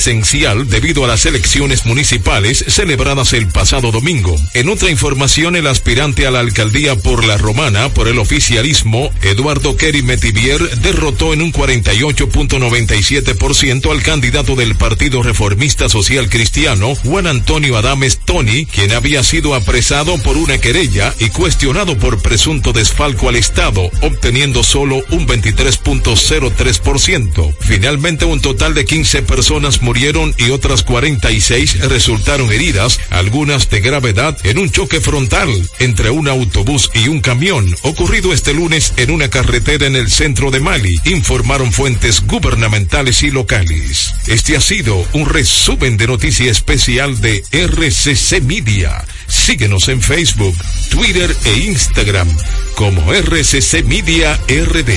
esencial debido a las elecciones municipales celebradas el pasado domingo. En otra información, el aspirante a la alcaldía por la Romana por el oficialismo, Eduardo Kerry Metivier, derrotó en un 48.97% al candidato del Partido Reformista Social Cristiano, Juan Antonio Adames Tony, quien había sido apresado por una querella y cuestionado por presunto desfalco al Estado, obteniendo solo un 23.03%. Finalmente, un total de 15 personas murieron y otras 46 resultaron heridas, algunas de gravedad, en un choque frontal entre un autobús y un camión, ocurrido este lunes en una carretera en el centro de Mali, informaron fuentes gubernamentales y locales. Este ha sido un resumen de noticia especial de RCC Media. Síguenos en Facebook, Twitter e Instagram como RCC Media RD.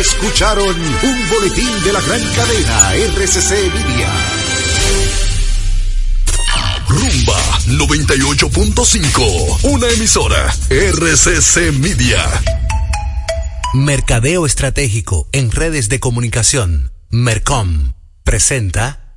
Escucharon un boletín de la gran cadena RCC Media. Rumba 98.5, una emisora RCC Media. Mercadeo Estratégico en redes de comunicación. Mercom presenta.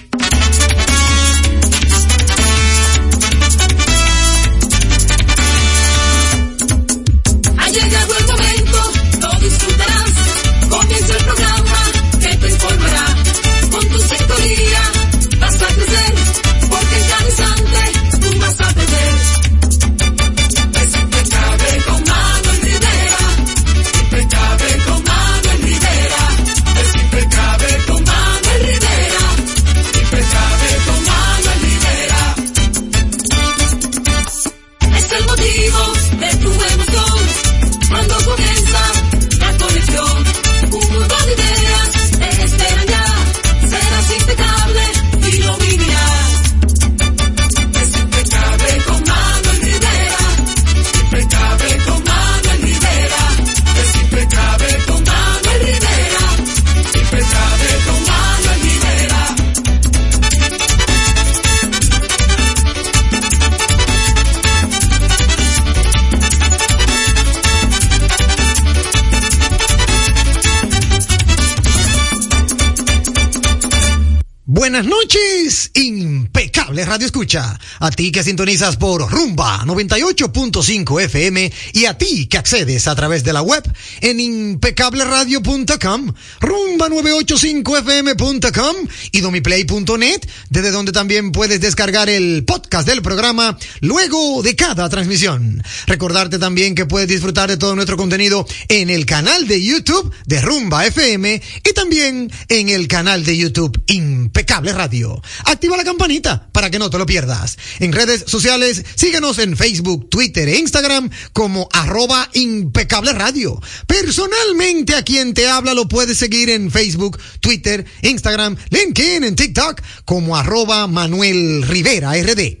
Radio Escucha. A ti que sintonizas por Rumba 98.5 FM y a ti que accedes a través de la web en impecableradio.com, rumba985fm.com y domiplay.net, desde donde también puedes descargar el podcast del programa luego de cada transmisión. Recordarte también que puedes disfrutar de todo nuestro contenido en el canal de YouTube de Rumba FM y también en el canal de YouTube Impecable Radio. Activa la campanita para que no te lo pierdas. En redes sociales, síguenos en Facebook, Twitter e Instagram como arroba impecable radio. Personalmente a quien te habla lo puedes seguir en Facebook, Twitter, Instagram, LinkedIn, en TikTok como arroba Manuel Rivera RD.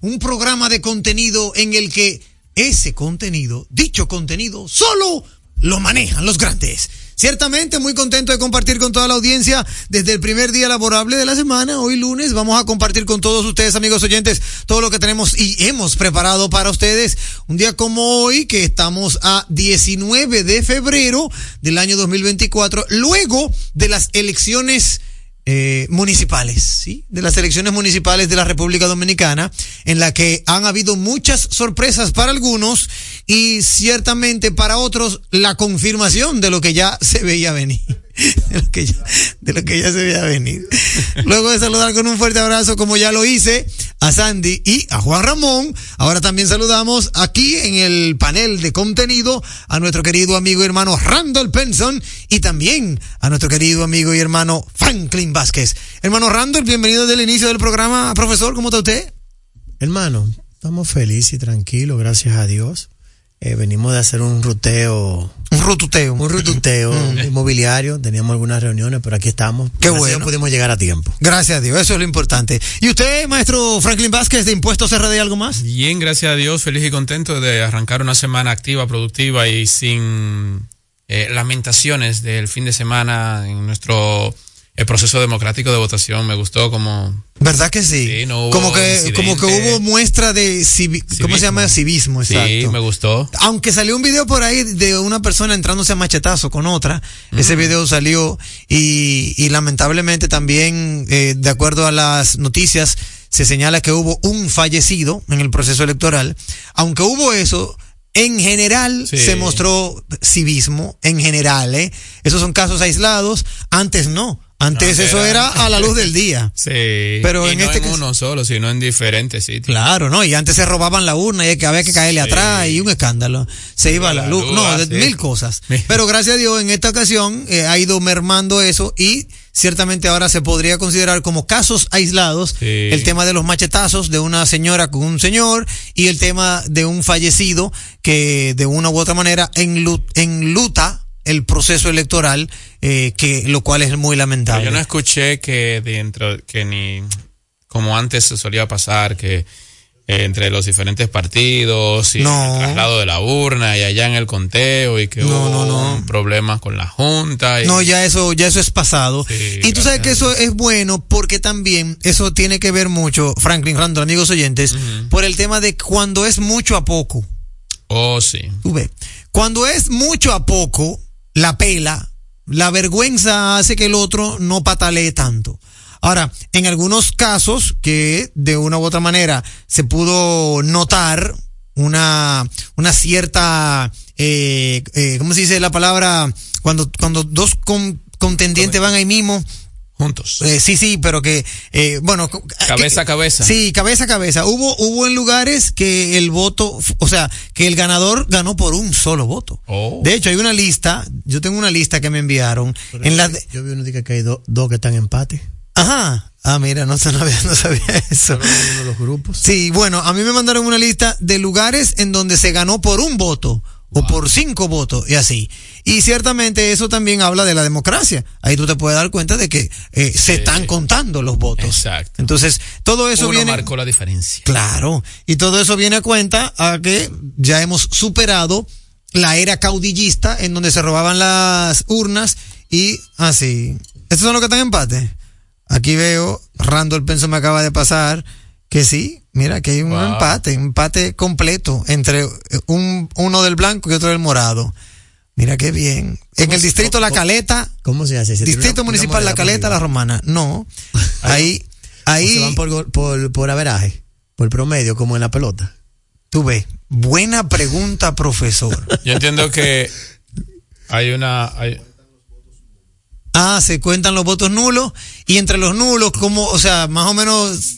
Un programa de contenido en el que ese contenido, dicho contenido, solo lo manejan los grandes. Ciertamente muy contento de compartir con toda la audiencia desde el primer día laborable de la semana. Hoy lunes vamos a compartir con todos ustedes, amigos oyentes, todo lo que tenemos y hemos preparado para ustedes. Un día como hoy, que estamos a 19 de febrero del año 2024, luego de las elecciones eh, municipales, ¿sí? De las elecciones municipales de la República Dominicana, en la que han habido muchas sorpresas para algunos y ciertamente para otros la confirmación de lo que ya se veía venir. De lo que ya, se veía venir. Luego de saludar con un fuerte abrazo, como ya lo hice, a Sandy y a Juan Ramón. Ahora también saludamos aquí en el panel de contenido a nuestro querido amigo y hermano Randall Penson y también a nuestro querido amigo y hermano Franklin Vázquez. Hermano Randall, bienvenido desde el inicio del programa. Profesor, ¿cómo está usted? Hermano, estamos felices y tranquilos, gracias a Dios. Eh, venimos de hacer un ruteo. Un rututeo. Un rututeo inmobiliario. Teníamos algunas reuniones, pero aquí estamos. Qué Gracias bueno. Pudimos llegar a tiempo. Gracias a Dios, eso es lo importante. ¿Y usted, maestro Franklin Vázquez, de Impuestos RD, algo más? Bien, gracias a Dios, feliz y contento de arrancar una semana activa, productiva y sin eh, lamentaciones del fin de semana en nuestro eh, proceso democrático de votación. Me gustó como... ¿Verdad que sí? Sí, no hubo como que incidente. como que hubo muestra de civi- ¿cómo se llama? Civismo, exacto. Sí, me gustó. Aunque salió un video por ahí de una persona entrándose a machetazo con otra, Mm. ese video salió y, y lamentablemente también, eh, de acuerdo a las noticias, se señala que hubo un fallecido en el proceso electoral. Aunque hubo eso, en general Sí. se mostró civismo, en general, ¿eh? Esos son casos aislados, antes no. Antes No, eso era- era a la luz del día. Sí. Pero y en no este en caso- uno solo, sino en diferentes sitios. Claro, ¿no? Y antes se robaban la urna y que había que caerle Sí. atrás y un escándalo. Se iba la la luz. luz, No, ah, de sí. mil cosas. Pero gracias a Dios, en esta ocasión eh, ha ido mermando eso y ciertamente ahora se podría considerar como casos aislados el tema de los machetazos de una señora con un señor y el tema de un fallecido que de una u otra manera enlu- enluta el proceso electoral, eh, que lo cual es muy Pero lamentable. yo no escuché que dentro, que ni como antes se solía pasar, que eh, entre los diferentes partidos y No. el traslado de la urna y allá en el conteo y que No, hubo no, no. problemas con la Junta. Y, No, ya eso, ya eso es pasado. Sí, y tú sabes que eso es bueno porque también eso tiene que ver mucho, Franklin Randall, amigos oyentes, por el tema de cuando es mucho a poco. Oh, sí. Tú ves, cuando es mucho a poco, la pela, la vergüenza hace que el otro no patalee tanto. Ahora, en algunos casos que de una u otra manera se pudo notar una, una cierta, eh, eh, ¿cómo se dice la palabra? Cuando, cuando dos con- contendientes van ahí mismo, Juntos. eh, sí, sí, pero que, eh, bueno. Cabeza a cabeza. Sí, cabeza a cabeza. Hubo, hubo en lugares que el voto, o sea, que el ganador ganó por un solo voto. Oh. De hecho, hay una lista, yo tengo una lista que me enviaron. En la de- Yo vi uno que hay do- dos que están en empate. ajá. Ah, mira, no, sabía, no sabía eso. Uno de los grupos. Sí, bueno, a mí me mandaron una lista de lugares en donde se ganó por un voto o por cinco votos y así. Y ciertamente eso también habla de la democracia. Ahí tú te puedes dar cuenta de que eh, se están contando los votos. Exacto. Entonces, todo eso Uno viene... marcó la diferencia. Claro, y todo eso viene a cuenta a que ya hemos superado la era caudillista en donde se robaban las urnas y así. ¿Estos son los que están en empate? Aquí veo, Randall Penso me acaba de pasar que sí, mira que hay un Wow. empate, un empate completo entre un, uno del blanco y otro del morado. Mira qué bien. En el distrito La Caleta, ¿Cómo se hace? ¿Se distrito una- una municipal La Caleta, La? Romana. No, ahí, ¿O ahí. se van por, go- por, por averaje, por promedio, como en la pelota. Tú ves, buena pregunta, profesor. Yo entiendo que hay una... hay- Ah, se cuentan los votos nulos y entre los nulos, como, o sea, más o menos.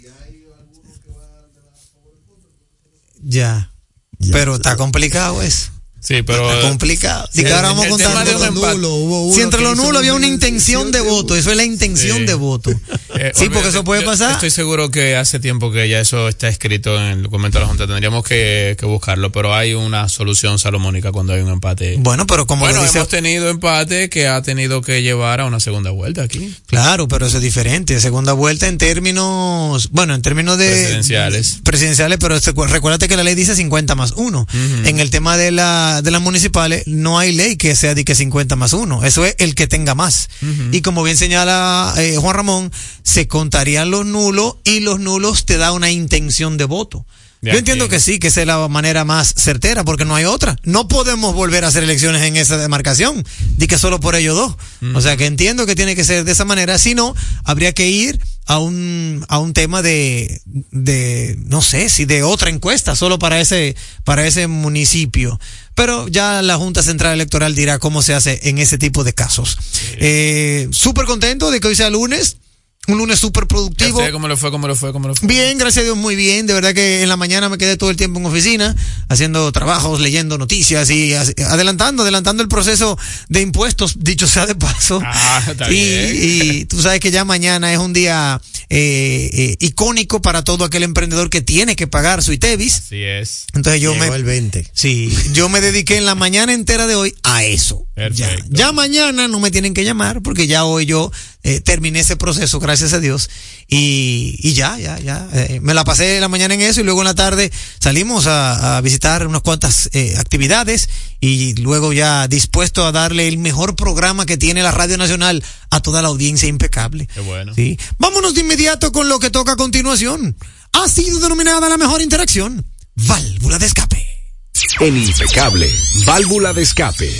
Ya. Ya. Pero está complicado eso. Sí, pero. Está complicado. Y que ahora vamos a contar los nulos. hubo uno Si entre los nulos había un una intención de voto, eso es la intención Sí. de voto. Eh, sí, porque eso puede yo pasar. Estoy seguro que hace tiempo que ya eso está escrito en el documento de la Junta. Tendríamos que, que buscarlo, pero hay una solución salomónica cuando hay un empate. Bueno, pero como Bueno, lo dice, hemos tenido empate que ha tenido que llevar a una segunda vuelta aquí. claro, pero eso es diferente. Segunda vuelta en términos, bueno, en términos de Presidenciales. presidenciales, pero este- recuérdate que la ley dice 50 más 1. En el tema de la de las municipales no hay ley que sea de que 50 más 1. Eso es el que tenga más. Y como bien señala eh, Juan Ramón, se contarían los nulos y los nulos te da una intención de voto. Yo entiendo que sí, que esa es la manera más certera, porque no hay otra. No podemos volver a hacer elecciones en esa demarcación, di que solo por ellos dos. O sea que entiendo que tiene que ser de esa manera, si no, habría que ir a un, a un tema de, de, no sé, si de otra encuesta, solo para ese, para ese municipio. Pero ya la Junta Central Electoral dirá cómo se hace en ese tipo de casos. Eh, Súper contento de que hoy sea lunes, un lunes súper productivo. Ya sé ¿Cómo le fue? ¿Cómo le fue? ¿Cómo le fue? Bien, gracias a Dios, muy bien. De verdad que en la mañana me quedé todo el tiempo en oficina, haciendo trabajos, leyendo noticias y adelantando, adelantando el proceso de impuestos, dicho sea de paso. Ah, está y, bien. y tú sabes que ya mañana es un día eh, eh, icónico para todo aquel emprendedor que tiene que pagar su ITEVIS. Así es. Entonces yo Llegó me... el 20. Sí, yo me dediqué en la mañana entera de hoy a eso. Ya, Perfecto. ya mañana no me tienen que llamar porque ya hoy yo eh, terminé ese proceso, gracias a Dios. Y, y ya, ya, ya. eh, me la pasé la mañana en eso y luego en la tarde salimos a, a visitar unas cuantas eh, actividades y luego ya dispuesto a darle el mejor programa que tiene la Radio Nacional a toda la audiencia impecable. Qué bueno. Sí. Vámonos de inmediato con lo que toca a continuación. Ha sido denominada la mejor interacción. Válvula de escape. En Impecable, válvula de escape.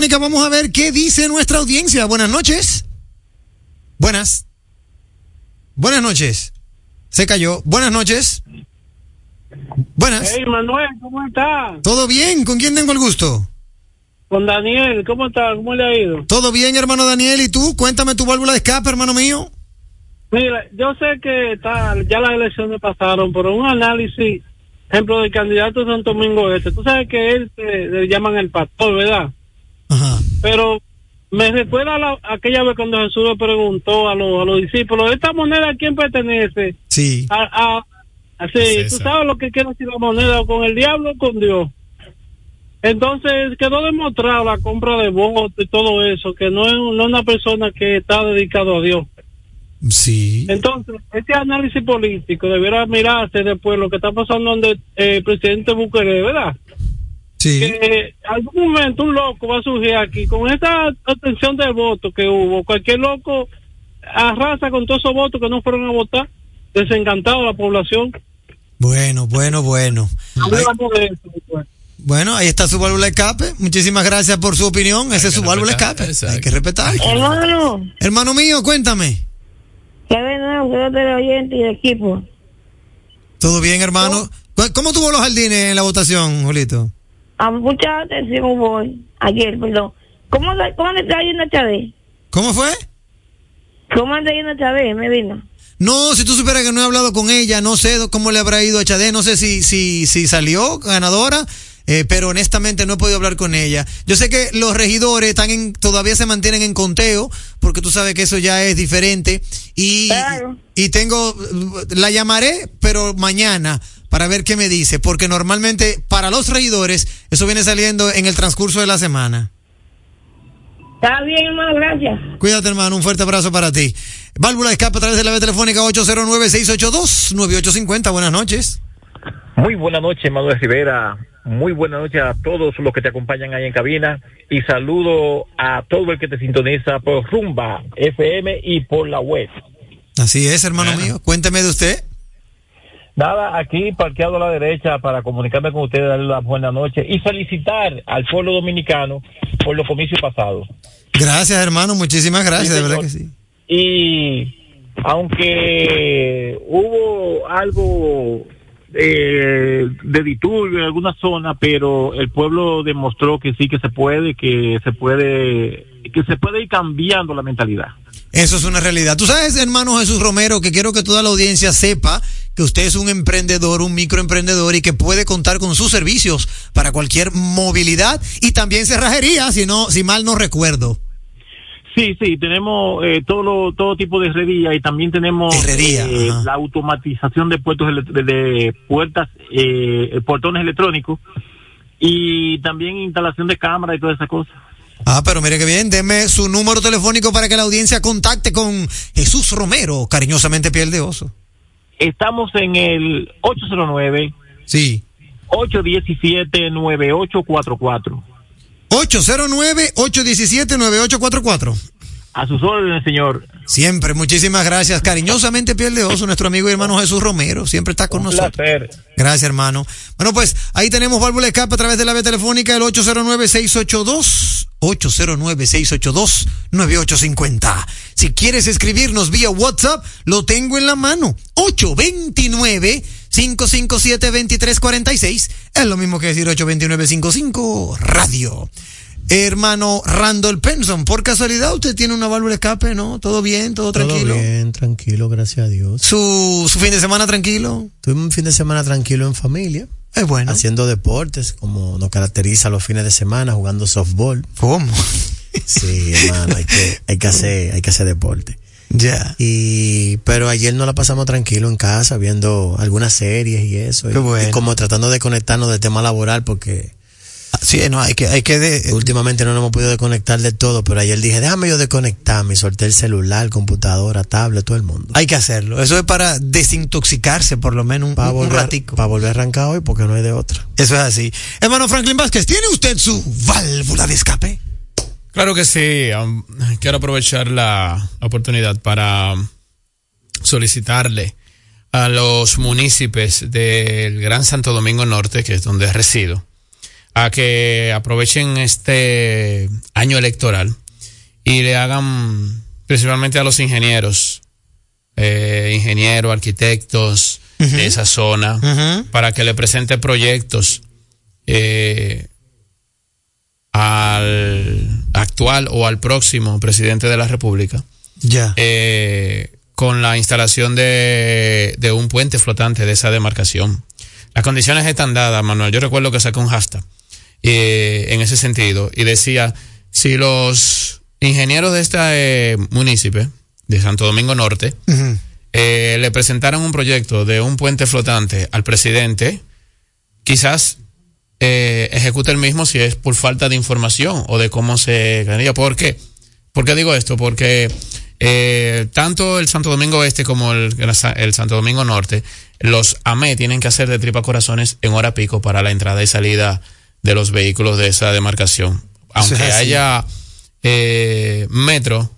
Telefónica. Vamos a ver qué dice nuestra audiencia. Buenas noches. Buenas. Buenas noches. Se cayó. Buenas noches. Buenas. Hey Manuel, ¿cómo está? ¿Todo bien? ¿Con quién tengo el gusto? Con Daniel, ¿cómo está? ¿Cómo le ha ido? ¿Todo bien, hermano Daniel? ¿Y tú? Cuéntame tu válvula de escape, hermano mío. Mira, yo sé que está, ya las elecciones pasaron, pero un análisis, ejemplo, del candidato de Santo Domingo Este, tú sabes que él se- le llaman el pastor, ¿verdad? Ajá. Pero me recuerda a la- aquella vez cuando Jesús le preguntó a, los a los discípulos, ¿esta moneda a quién pertenece? Sí. A, a- Es tú sabes lo que quiere decir la moneda, con el diablo o con Dios. Entonces quedó demostrado la compra de votos y todo eso, que no es, no es una persona que está dedicado a Dios. Sí. Entonces, este análisis político debiera mirarse después lo que está pasando donde eh, el presidente Bukele, ¿verdad? Sí. Que algún momento un loco va a surgir aquí con esa atención de voto que hubo. Cualquier loco arrasa con todos esos votos que no fueron a votar, desencantado la población. Bueno, bueno, bueno. Ahí- después. bueno, ahí está su válvula de escape. Muchísimas gracias por su opinión. Esa es su válvula escape. exacto. Hay que respetar. Hermano, Hermano mío, cuéntame. vengan ustedes del oyente y del equipo. ¿Todo bien, hermano? ¿Cu- ¿Cómo tuvo los jardines en la votación, Julito? A mucha atención voy. Ayer, perdón. ¿Cómo, cómo le está yendo a Chávez? ¿Cómo fue? ¿Cómo anda yendo a Chávez, Medina? No, si tú supieras que no he hablado con ella, no sé cómo le habrá ido a Chade, no sé si, si, si salió ganadora, eh, pero honestamente no he podido hablar con ella. Yo sé que los regidores están en, todavía se mantienen en conteo, porque tú sabes que eso ya es diferente, y, Claro. y tengo, la llamaré, pero mañana, para ver qué me dice, porque normalmente para los regidores eso viene saliendo en el transcurso de la semana. Está bien, hermano, gracias. Cuídate, hermano. Un fuerte abrazo para ti. Válvula de escape a través de la vía telefónica 809-682-9850. Buenas noches. Muy buena noche, Manuel Rivera. Muy buena noche a todos los que te acompañan ahí en cabina. Y saludo a todo el que te sintoniza por Rumba FM y por la web. Así es, hermano Bueno. mío. Cuénteme de usted. Nada, aquí parqueado a la derecha para comunicarme con ustedes, darle la buena noche y felicitar al pueblo dominicano por los comicios pasados. Gracias, hermano. Muchísimas gracias, Sí, de verdad que sí. Y aunque hubo algo eh, de disturbio en alguna zona, pero el pueblo demostró que sí que se puede, que se puede, que se puede ir cambiando la mentalidad. Eso es una realidad. Tú sabes, hermano Jesús Romero, que quiero que toda la audiencia sepa que usted es un emprendedor, un microemprendedor y que puede contar con sus servicios para cualquier movilidad y también cerrajería, si no, si mal no recuerdo. Sí, sí, tenemos eh, todo lo- todo tipo de herrería y también tenemos Herrería, eh, la automatización de puertos de, de puertas, eh, portones electrónicos y también instalación de cámaras y todas esas cosas. Ah, pero mire que bien, deme su número telefónico para que la audiencia contacte con Jesús Romero, cariñosamente piel de oso. Estamos en el 809 Sí. 817 9844. 809-817-9844. A sus órdenes, señor. Siempre, muchísimas gracias. Cariñosamente piel de oso, nuestro amigo y hermano Jesús Romero, siempre está con Un nosotros. placer. Gracias, hermano. Bueno, pues ahí tenemos válvula escape a través de la vía telefónica, el 809-682, 809-682-9850. Si quieres escribirnos vía WhatsApp, lo tengo en la mano. 829-557-2346. Es lo mismo que decir 829-55 radio. Hermano Randall Penson, por casualidad usted tiene una válvula de escape, ¿no? ¿Todo bien? ¿Todo tranquilo? Todo bien, tranquilo, gracias a Dios. ¿Su, su fin de semana tranquilo? Tuve un fin de semana tranquilo en familia. Es bueno. Haciendo deportes, como nos caracteriza los fines de semana, jugando softball. ¿Cómo? Sí, hermano, hay que, hay que hacer, hay que hacer deporte. Ya. Y, pero ayer nos la pasamos tranquilo en casa, viendo algunas series y eso. Qué y, bueno. y como tratando de conectarnos del tema laboral, porque Sí, no, hay que, hay que de- últimamente no nos hemos podido desconectar de todo, pero ayer dije, déjame yo desconectarme y solté el celular, computadora, tablet, todo el mundo. hay que hacerlo. Eso es para desintoxicarse por lo menos un, Para un volver, ratico. para volver a arrancar hoy, porque no hay de otra. Eso es así. Hermano Franklin Vázquez, ¿tiene usted su válvula de escape? Claro que sí. um, quiero aprovechar la oportunidad para solicitarle a los municipios del Gran Santo Domingo Norte, que es donde resido, a que aprovechen este año electoral y le hagan principalmente a los ingenieros, eh, ingenieros, arquitectos de esa zona, para que le presente proyectos eh, al actual o al próximo presidente de la República Ya. eh, con la instalación de, de un puente flotante de esa demarcación. Las condiciones están dadas, Manuel. Yo recuerdo que saqué un hashtag eh, en ese sentido y decía, si los ingenieros de este eh, municipio, de Santo Domingo Norte, eh, le presentaran un proyecto de un puente flotante al presidente, quizás eh, ejecute el mismo si es por falta de información o de cómo se ganaría. ¿Por qué? ¿Por qué digo esto? Porque eh, tanto el Santo Domingo Este como el, el Santo Domingo Norte, los AME tienen que hacer de tripa corazones en hora pico para la entrada y salida de los vehículos de esa demarcación. Aunque es haya eh, metro,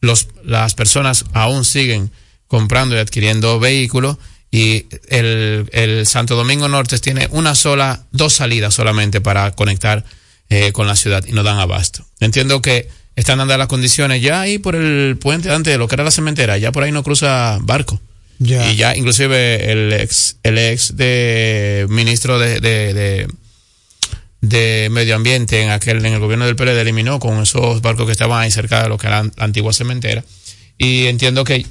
los, las personas aún siguen comprando y adquiriendo vehículos y el, el Santo Domingo Norte tiene una sola, dos salidas solamente para conectar eh, con la ciudad y no dan abasto. Entiendo que están dando las condiciones ya ahí por el puente antes de lo que era la cementera, ya por ahí no cruza barco. Ya. Y ya inclusive el ex, el ex de ministro de, de, de, de medio ambiente en aquel, en el gobierno del PLD eliminó con esos barcos que estaban ahí cerca de lo que era la antigua cementera. Y entiendo que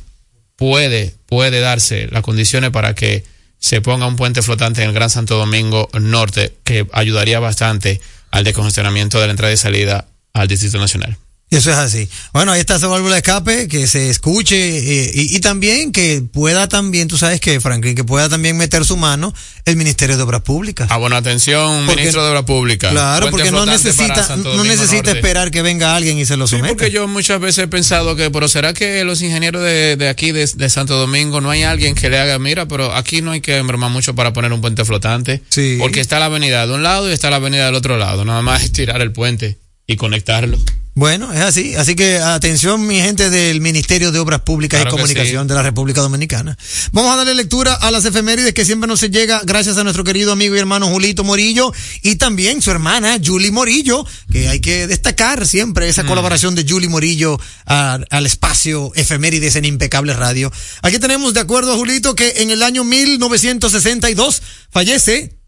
puede, puede darse las condiciones para que se ponga un puente flotante en el Gran Santo Domingo Norte que ayudaría bastante al descongestionamiento de la entrada y salida al Distrito Nacional. Eso es así. Bueno, ahí está esa válvula de escape, que se escuche eh, y, y también que pueda también, tú sabes que, Franklin, que pueda también meter su mano el Ministerio de Obras Públicas. Ah, bueno, atención, Porque- ministro de Obras Públicas. Claro, Puente porque no necesita, no necesita Norte. esperar que venga alguien y se lo Sí, someta. porque yo muchas veces he pensado que, pero ¿será que los ingenieros de, de aquí, de, de Santo Domingo, no hay alguien que le haga, mira, pero aquí no hay que enfermar mucho para poner un puente flotante? Sí. Porque está la avenida de un lado y está la avenida del otro lado. Nada más es tirar el puente y conectarlo. Bueno, es así. Así que atención, mi gente del Ministerio de Obras Públicas Claro y Comunicación sí. de la República Dominicana. Vamos a darle lectura a las efemérides que siempre nos llega gracias a nuestro querido amigo y hermano Julito Morillo y también su hermana Julie Morillo, que hay que destacar siempre esa colaboración de Julie Morillo a- al espacio efemérides en Impecable Radio. Aquí tenemos, de acuerdo a Julito, que en el año 1962 fallece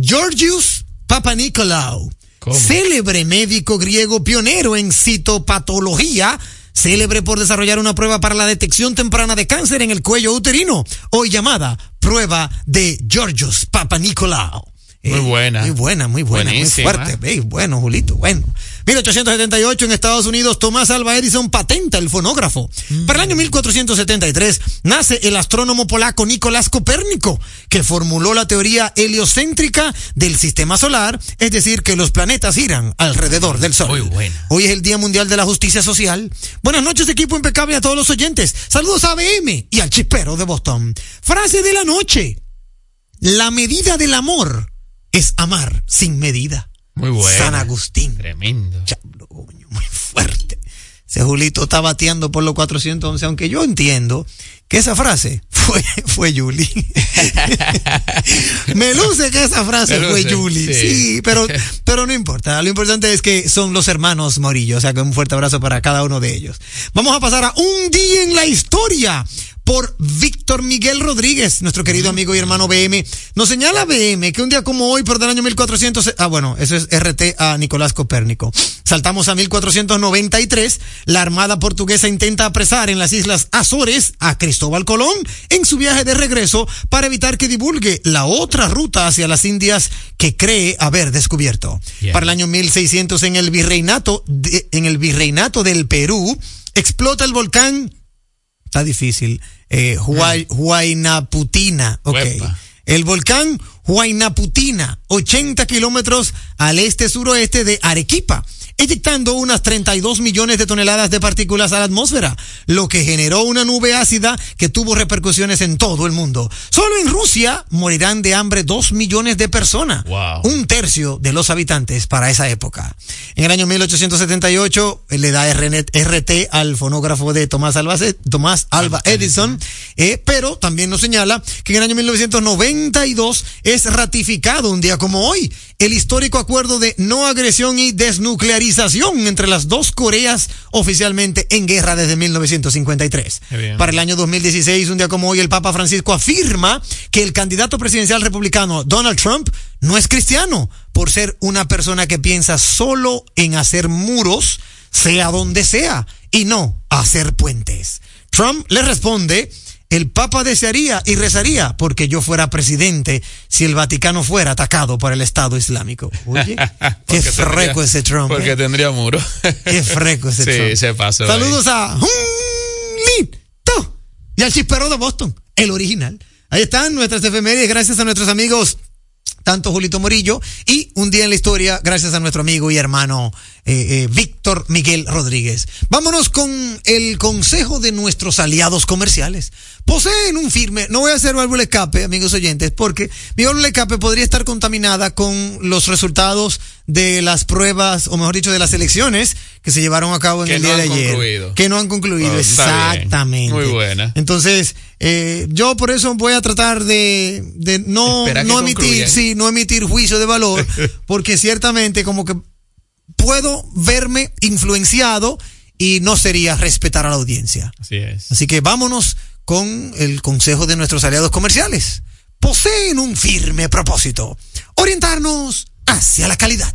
Georgius Célebre médico griego pionero en citopatología, célebre por desarrollar una prueba para la detección temprana de cáncer en el cuello uterino, hoy llamada prueba de Georgius Papanikolaou. Muy buena. Muy buena, muy buena, Buenísima. muy fuerte. Bueno, Julito, bueno. 1878 en Estados Unidos, Tomás Alva Edison patenta el fonógrafo. Para el año 1473 nace el astrónomo polaco Nicolás Copérnico, que formuló la teoría heliocéntrica del sistema solar, es decir, que los planetas giran alrededor del Sol. Muy buena. Hoy es el Día Mundial de la Justicia Social. Buenas noches, equipo impecable a todos los oyentes. Saludos a BM y al chispero de Boston. Frase de la noche. La medida del amor es amar sin medida. Muy buena. San Agustín. Tremendo. Chablo, coño, muy fuerte. Ese Julito está bateando por los 411, aunque yo entiendo que esa frase fue, fue Julie. Me luce que esa frase fue sí. Sí, pero, pero no importa. Lo importante es que son los hermanos Morillo. O sea que un fuerte abrazo para cada uno de ellos. Vamos a pasar a un día en la historia por Víctor Miguel Rodríguez, nuestro querido amigo y hermano BM. Nos señala BM que un día como hoy, por el año 1400, ah bueno, eso es RT a Nicolás Copérnico. Saltamos a 1493, la Armada Portuguesa intenta apresar en las Islas Azores a Cristóbal Colón en su viaje de regreso para evitar que divulgue la otra ruta hacia las Indias que cree haber descubierto. Para el año 1600 en el virreinato, de- en el virreinato del Perú, explota el volcán está difícil. Eh, Huay- Huaynaputina, ok. Uepa. El volcán Huaynaputina, 80 kilómetros al este-suroeste de Arequipa, eyectando unas 32 millones de toneladas de partículas a la atmósfera, lo que generó una nube ácida que tuvo repercusiones en todo el mundo. Solo en Rusia morirán de hambre 2 millones de personas, Wow. un tercio de los habitantes para esa época. En el año 1878 eh, le da RT al fonógrafo de Tomás Alba, Tomás Alba Edison, eh, pero también nos señala que en el año 1992 es ratificado un día como hoy el histórico acuerdo de no agresión y desnuclearización entre las dos Coreas oficialmente en guerra desde 1953. Qué bien. Para el año 2016, un día como hoy, el Papa Francisco afirma que el candidato presidencial republicano Donald Trump no es cristiano por ser una persona que piensa solo en hacer muros, sea donde sea, y no hacer puentes. Trump le responde, el Papa desearía y rezaría porque yo fuera presidente si el Vaticano fuera atacado por el Estado Islámico. Oye, qué freco ese Trump. Porque ¿eh? tendría muro. Qué freco ese Sí, Trump. se pasó. Saludos a Julito y al chispero de Boston, el original. Ahí están nuestras efemérides gracias a nuestros amigos tanto Julito Morillo y un día en la historia gracias a nuestro amigo y hermano eh, eh, Víctor Miguel Rodríguez. Vámonos con el consejo de nuestros aliados comerciales. Poseen un firme, no voy a hacer válvula escape, amigos oyentes, porque mi válvula escape podría estar contaminada con los resultados de las pruebas, o mejor dicho, de las elecciones que se llevaron a cabo en Que el no día de ayer. concluido. Que no han concluido, Oh, exactamente. Muy buena. Entonces, eh, yo por eso voy a tratar de, de no, no emitir, sí, no emitir juicio de valor, porque ciertamente como que puedo verme influenciado y no sería respetar a la audiencia. Así es. Así que vámonos con el consejo de nuestros aliados comerciales. Poseen un firme propósito, orientarnos hacia la calidad.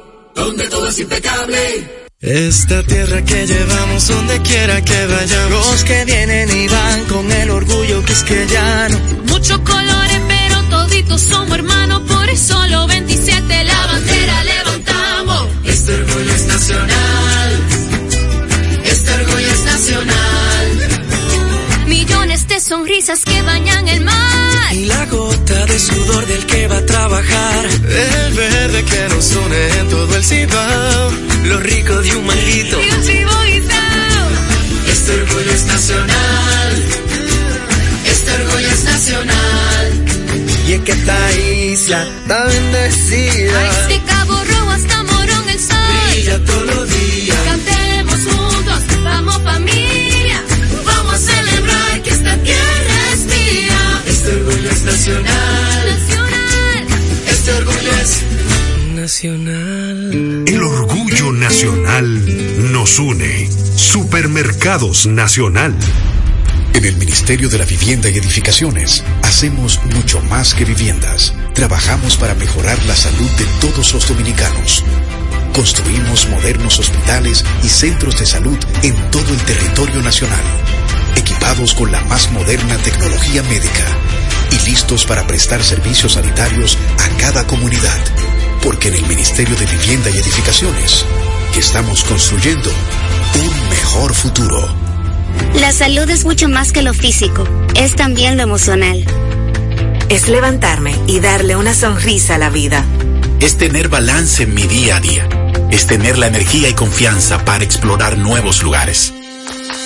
donde todo es impecable. Esta tierra que llevamos donde quiera que vayamos. Los que vienen y van con el orgullo que es que ya no. Muchos colores, pero toditos somos hermanos. Por eso los 27 la bandera levantamos. Este orgullo es nacional. Sonrisas que bañan el mar. Y la gota de sudor del que va a trabajar. El verde que nos une en todo el cibao. Lo rico de un manguito. Y un chivo guisao. Este orgullo es nacional. Este orgullo es nacional. Y es que esta isla está bendecida. Ay, de Cabo Rojo hasta Morón el sol. Brilla todos nacional. Este orgullo es nacional. El orgullo nacional nos une. Supermercados Nacional. En el Ministerio de la Vivienda y Edificaciones hacemos mucho más que viviendas. Trabajamos para mejorar la salud de todos los dominicanos. Construimos modernos hospitales y centros de salud en todo el territorio nacional, equipados con la más moderna tecnología médica y listos para prestar servicios sanitarios a cada comunidad. Porque en el Ministerio de Vivienda y Edificaciones estamos construyendo un mejor futuro. La salud es mucho más que lo físico, es también lo emocional. Es levantarme y darle una sonrisa a la vida. Es tener balance en mi día a día. Es tener la energía y confianza para explorar nuevos lugares.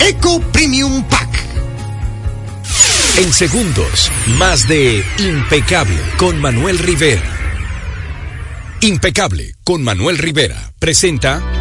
Eco Premium Pack. En segundos, más de Impecable con Manuel Rivera. Impecable con Manuel Rivera presenta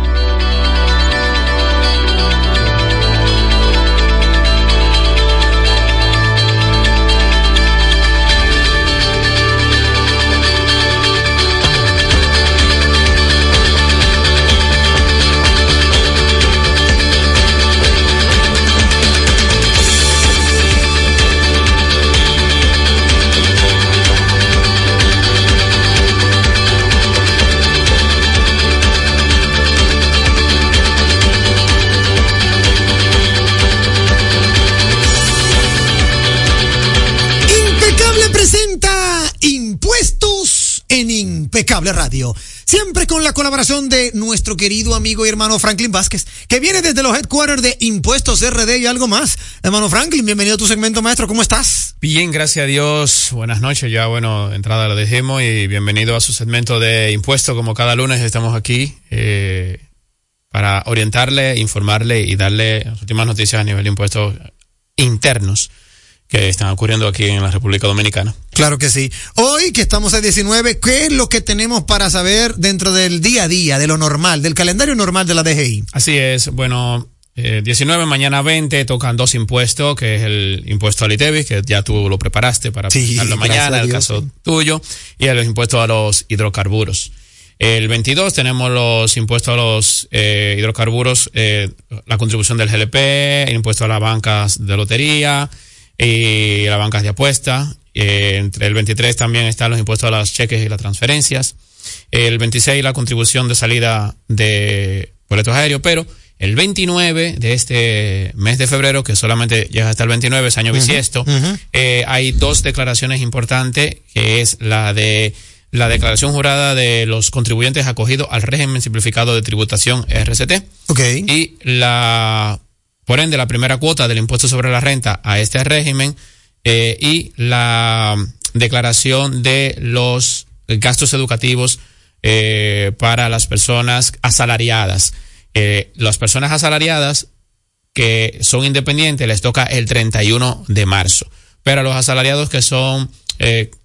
Radio. siempre con la colaboración de nuestro querido amigo y hermano Franklin Vázquez, que viene desde los headquarters de Impuestos RD y algo más. Hermano Franklin, bienvenido a tu segmento maestro, ¿cómo estás? Bien, gracias a Dios. Buenas noches, ya bueno, entrada la dejemos y bienvenido a su segmento de impuestos. Como cada lunes estamos aquí eh, para orientarle, informarle y darle las últimas noticias a nivel de impuestos internos que están ocurriendo aquí en la República Dominicana. Claro que sí. Hoy que estamos a 19, ¿qué es lo que tenemos para saber dentro del día a día, de lo normal, del calendario normal de la DGI? Así es, bueno, eh, 19, mañana 20 tocan dos impuestos, que es el impuesto al ITEVIS, que ya tú lo preparaste para Sí, presentarlo mañana, a el Dios, caso sí. tuyo, y el impuesto a los hidrocarburos. El 22 tenemos los impuestos a los eh, hidrocarburos, eh, la contribución del GLP, el impuesto a las bancas de lotería y las bancas de apuesta. Eh, entre el 23 también están los impuestos a los cheques y las transferencias. El 26 la contribución de salida de boletos aéreos, pero el 29 de este mes de febrero, que solamente llega hasta el 29, es año Ujú, bisiesto, eh, hay dos declaraciones importantes, que es la de la declaración jurada de los contribuyentes acogidos al régimen simplificado de tributación RCT. Ok. Y la, por ende, la primera cuota del impuesto sobre la renta a este régimen eh, y la declaración de los gastos educativos eh, para las personas asalariadas. Eh, las personas asalariadas que son independientes les toca el 31 de marzo. Pero a los asalariados que son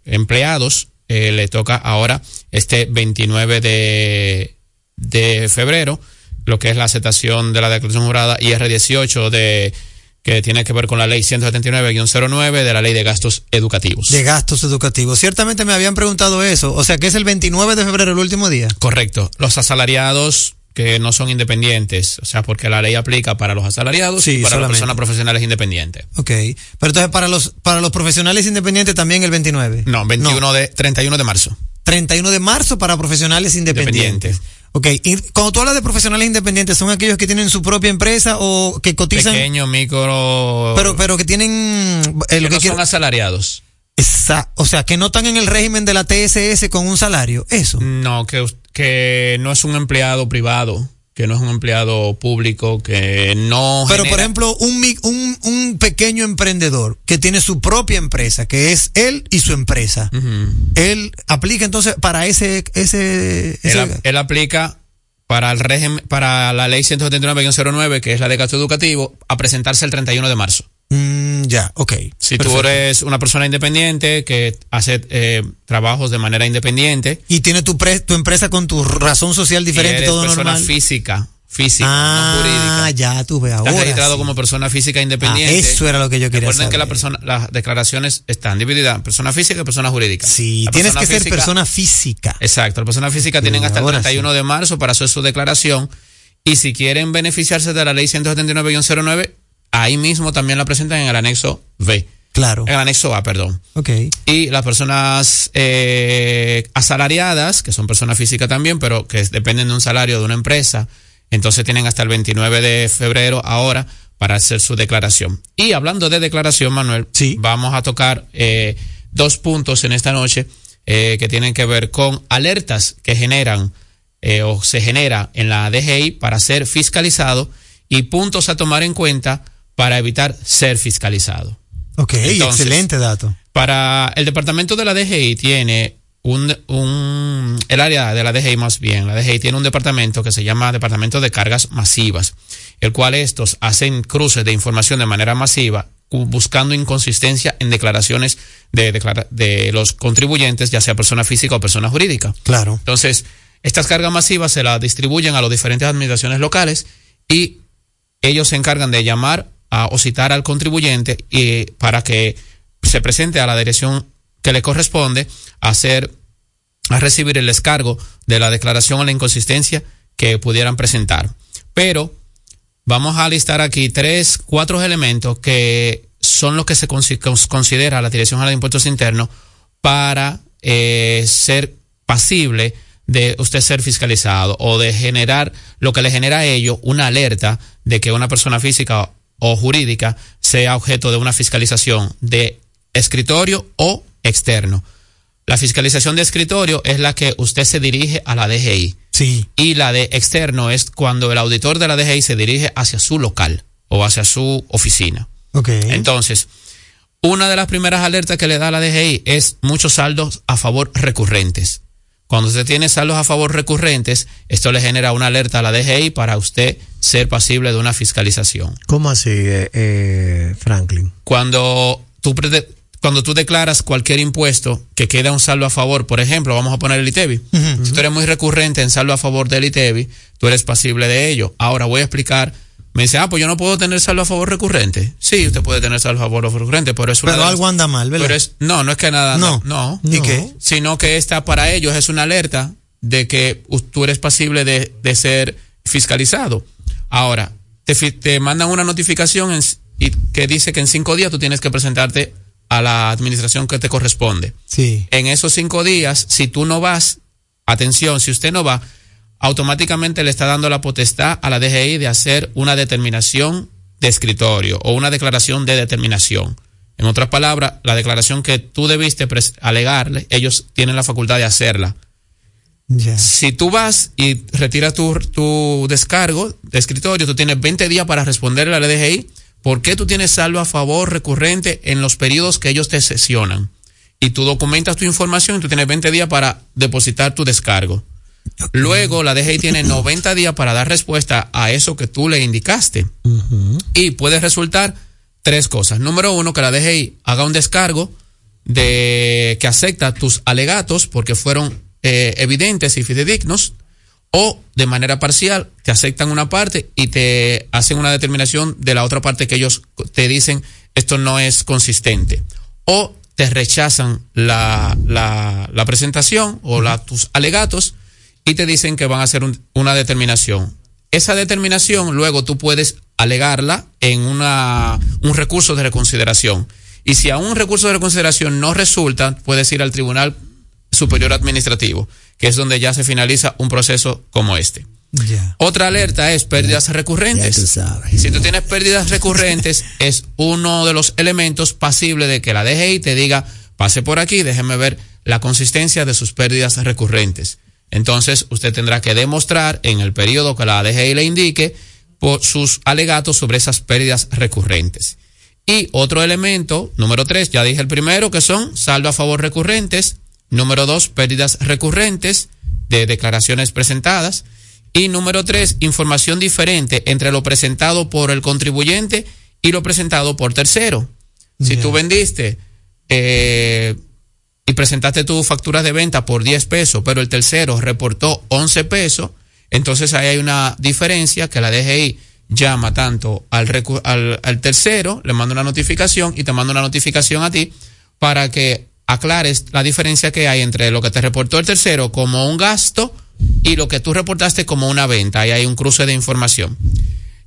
empleados le toca ahora este 29 de, de febrero, lo que es la aceptación de la declaración jurada IR18 de que tiene que ver con la ley 179-09 de la ley de gastos educativos. De gastos educativos. Ciertamente me habían preguntado eso. O sea, que es el 29 de febrero el último día. Correcto. Los asalariados que no son independientes, o sea, porque la ley aplica para los asalariados Sí, y para solamente. las personas profesionales independientes. Ok. Pero entonces para los, para los profesionales independientes también el 29. No, 21 de 31 de marzo. 31 de marzo para profesionales independientes. Ok, y cuando tú hablas de profesionales independientes, ¿son aquellos que tienen su propia empresa o que cotizan? Pequeño, micro. Pero, pero que tienen... eh, que que no son asalariados. Esa- o sea, que no están en el régimen de la TSS con un salario. Eso. No, que, que no es un empleado privado, que no es un empleado público, que no. Pero, por ejemplo, un, un, un pequeño emprendedor que tiene su propia empresa, que es él y su empresa, él aplica entonces para ese... ese, Él, ese- él aplica para el régimen, para la ley 179-09, que es la de gasto educativo, a presentarse el 31 de marzo. Mm, ya, ok. Si tú Perfecto. eres una persona independiente que hace eh, trabajos de manera independiente. Y tiene tu, pre- tu empresa con tu razón social diferente, y eres todo persona normal. física, física, Ah, no jurídica. ya tú ves Estás ahora. registrado sí. como persona física independiente. Ah, eso era lo que yo quería Recuerden que saber. la persona, las declaraciones están divididas en persona física y persona jurídica. Sí, La tienes que ser física- persona física. Exacto, la persona física tienen hasta el ahora 31 de marzo para hacer su declaración y si quieren beneficiarse de la ley 179-09, ahí mismo también la presentan en el anexo B. Claro. En el anexo A, perdón. Ok. Y las personas eh, asalariadas, que son personas físicas también, pero que dependen de un salario de una empresa, entonces tienen hasta el 29 de febrero ahora para hacer su declaración. Y hablando de declaración, Manuel, vamos a tocar eh, dos puntos en esta noche eh, que tienen que ver con alertas que generan eh, o se genera en la DGI para ser fiscalizado y puntos a tomar en cuenta para evitar ser fiscalizado. Ok, Entonces, excelente dato. Para el departamento de la DGI tiene un, un, el área de la DGI más bien, la DGI tiene un departamento que se llama Departamento de Cargas Masivas, el cual estos hacen cruces de información de manera masiva buscando inconsistencia en declaraciones de, declara- de los contribuyentes, ya sea persona física o persona jurídica. Claro. Entonces, estas cargas masivas se las distribuyen a las diferentes administraciones locales y ellos se encargan de llamar a, o citar al contribuyente y para que se presente a la dirección que le corresponde a hacer a recibir el descargo de la declaración o la inconsistencia que pudieran presentar. Pero vamos a listar aquí tres, cuatro elementos que son los que se consi- cons- considera la Dirección General de Impuestos Internos para eh, ser pasible de usted ser fiscalizado o de generar lo que le genera a ello una alerta de que una persona física o jurídica sea objeto de una fiscalización de escritorio o externo. La fiscalización de escritorio es la que usted se dirige a la DGI. Sí. Y la de externo es cuando el auditor de la DGI se dirige hacia su local o hacia su oficina. Ok. Entonces, una de las primeras alertas que le da la DGI es muchos saldos a favor recurrentes. Cuando usted tiene saldos a favor recurrentes, esto le genera una alerta a la DGI para usted ser pasible de una fiscalización. ¿Cómo así, eh, eh, Franklin? Cuando tú, cuando tú declaras cualquier impuesto que queda un saldo a favor, por ejemplo, vamos a poner el ITEVI. Si tú eres muy recurrente en saldo a favor del ITEVI, tú eres pasible de ello. Ahora voy a explicar. Me dice, ah, pues yo no puedo tener saldo a favor recurrente. Sí, usted puede tener saldo a favor recurrente, pero es una Pero las- algo anda mal, ¿verdad? pero es, no, no es que nada, no, no. ¿Y qué? Sino que esta para ellos es una alerta de que tú eres pasible de, de ser fiscalizado. Ahora, te, te mandan una notificación en y que dice que en cinco días tú tienes que presentarte a la administración que te corresponde. Sí. En esos cinco días, si tú no vas, atención, si usted no va, automáticamente le está dando la potestad a la DGI de hacer una determinación de escritorio o una declaración de determinación. En otras palabras, la declaración que tú debiste alegarle, ellos tienen la facultad de hacerla. Si tú vas y retiras tu, tu descargo de escritorio, tú tienes 20 días para responderle a la DGI por qué tú tienes saldo a favor recurrente en los periodos que ellos te sesionan. Y tú documentas tu información y tú tienes 20 días para depositar tu descargo. Luego la DGI tiene 90 días para dar respuesta a eso que tú le indicaste. Y puede resultar tres cosas. Número uno, que la DGI haga un descargo de que acepta tus alegatos porque fueron eh, evidentes y fidedignos, o de manera parcial te aceptan una parte y te hacen una determinación de la otra parte que ellos te dicen esto no es consistente. O te rechazan la, la, la presentación o la, tus alegatos y te dicen que van a hacer un- una determinación. Esa determinación luego tú puedes alegarla en una, un recurso de reconsideración. Y si a un recurso de reconsideración no resulta, puedes ir al Tribunal Superior Administrativo, que es donde ya se finaliza un proceso como este. Otra alerta es pérdidas recurrentes. Si tú tienes pérdidas recurrentes, es uno de los elementos pasibles de que la DGI te diga, pase por aquí, déjeme ver la consistencia de sus pérdidas recurrentes. Entonces, usted tendrá que demostrar en el periodo que la DGI le indique por sus alegatos sobre esas pérdidas recurrentes. Y otro elemento, número tres, ya dije el primero, que son saldo a favor recurrentes. Número dos, pérdidas recurrentes de declaraciones presentadas. Y número tres, información diferente entre lo presentado por el contribuyente y lo presentado por tercero. Si tú vendiste eh, y presentaste tu factura de venta por 10 pesos, pero el tercero reportó 11 pesos, entonces ahí hay una diferencia que la DGI llama tanto al, tercero, le manda una notificación y te manda una notificación a ti para que aclares la diferencia que hay entre lo que te reportó el tercero como un gasto y lo que tú reportaste como una venta. Ahí hay un cruce de información.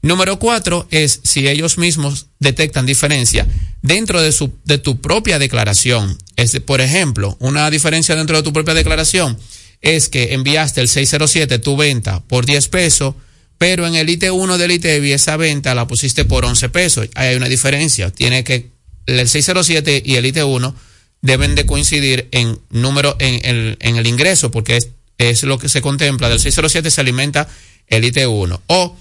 Número cuatro es si ellos mismos detectan diferencia dentro de tu propia declaración. Es, por ejemplo, una diferencia dentro de tu propia declaración es que enviaste el 607 tu venta por 10 pesos, pero en el IT1 del ITEVI esa venta la pusiste por 11 pesos. Ahí hay una diferencia. Tiene que el 607 y el IT1 deben de coincidir en número en, el- en el ingreso porque es, es lo que se contempla. Del 607 se alimenta el IT1 o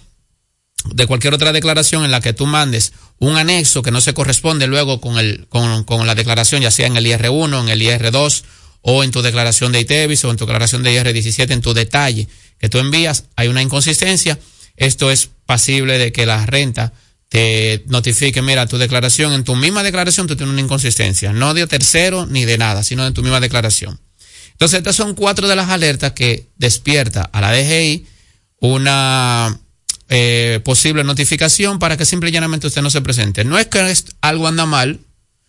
de cualquier otra declaración en la que tú mandes un anexo que no se corresponde luego con, el, con, con la declaración, ya sea en el IR1, en el IR2 o en tu declaración de ITEVIS o en tu declaración de IR17, en tu detalle que tú envías, hay una inconsistencia. Esto es pasible de que la renta te notifique, mira, tu declaración, en tu misma declaración tú tienes una inconsistencia, no de tercero ni de nada, sino en tu misma declaración. Entonces, estas son cuatro de las alertas que despierta a la DGI una eh, posible notificación para que simple y llanamente usted no se presente. No es que algo anda mal,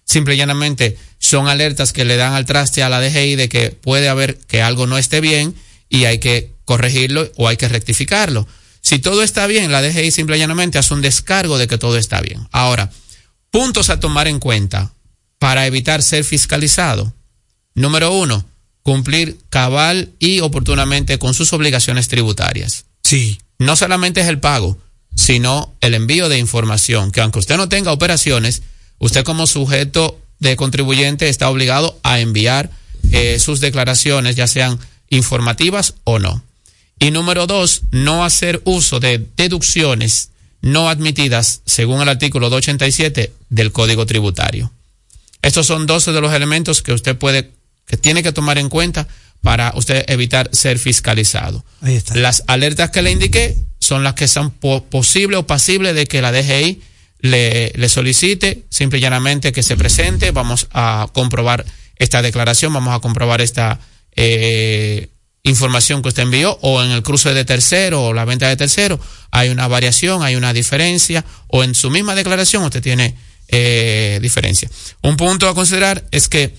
simple y llanamente son alertas que le dan al traste a la DGI de que puede haber que algo no esté bien y hay que corregirlo o hay que rectificarlo. Si todo está bien, la DGI simple y llanamente hace un descargo de que todo está bien. Ahora, puntos a tomar en cuenta para evitar ser fiscalizado. Número uno, cumplir cabal y oportunamente con sus obligaciones tributarias. Sí. No solamente es el pago, sino el envío de información, que aunque usted no tenga operaciones, usted como sujeto de contribuyente está obligado a enviar eh, sus declaraciones, ya sean informativas o no. Y número dos, no hacer uso de deducciones no admitidas según el artículo 287 del Código Tributario. Estos son 12 de los elementos que usted puede, que tiene que tomar en cuenta para usted evitar ser fiscalizado. Ahí está. Las alertas que le indiqué son las que son po- posible o pasible de que la DGI le, le solicite, simple y llanamente que se presente, vamos a comprobar esta declaración, vamos a comprobar esta eh, información que usted envió, o en el cruce de tercero o la venta de tercero, hay una variación, hay una diferencia, o en su misma declaración usted tiene eh, diferencia. Un punto a considerar es que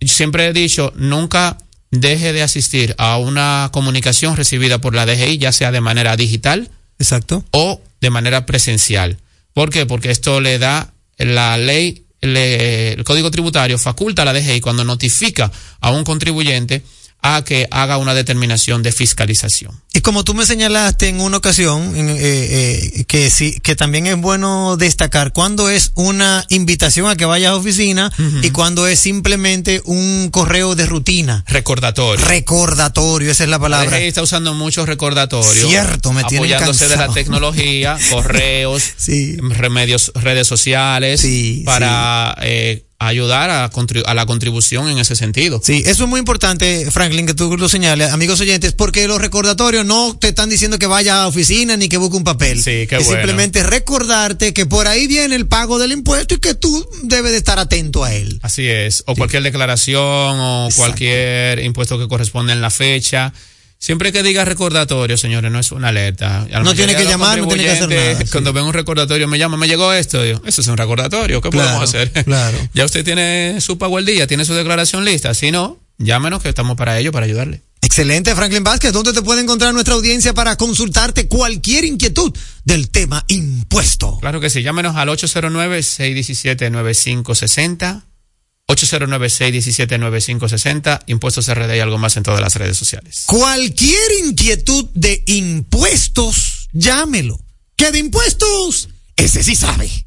siempre he dicho, nunca deje de asistir a una comunicación recibida por la DGI, ya sea de manera digital Exacto. o de manera presencial. ¿Por qué? Porque esto le da la ley, le- el código tributario faculta a la DGI cuando notifica a un contribuyente a que haga una determinación de fiscalización. Y como tú me señalaste en una ocasión, eh, eh, que sí, que también es bueno destacar cuando es una invitación a que vayas a oficina y cuando es simplemente un correo de rutina. Recordatorio. Recordatorio, esa es la La palabra. Está usando muchos recordatorios. Cierto, me tienen Apoyándose de la tecnología, correos, remedios, redes sociales, para eh, ayudar a la contribución en ese sentido. Sí, eso es muy importante, Franklin, que tú lo señales, amigos oyentes, porque los recordatorios no te están diciendo que vayas a oficina ni que busque un papel. Sí, qué es bueno. simplemente recordarte que por ahí viene el pago del impuesto y que tú debes de estar atento a él. Así es, o cualquier declaración o cualquier impuesto que corresponda en la fecha. Siempre que diga recordatorio, señores, no es una alerta. No tiene que llamar, no tiene que hacer nada, sí. Cuando ven un recordatorio, me llama, me llegó esto. Digo, eso es un recordatorio, ¿qué Claro, podemos hacer? claro. ya usted tiene su pago al día, tiene su declaración lista. Si no, llámenos que estamos para ello, para ayudarle. Excelente, Franklin Vázquez. ¿Dónde te puede encontrar nuestra audiencia para consultarte cualquier inquietud del tema impuesto? Claro que sí, llámenos al 809-617-9560. 809-617-9560. Impuestos RD y algo más en todas las redes sociales. Cualquier inquietud de impuestos, llámelo. ¿Qué de impuestos? Ese sí sabe.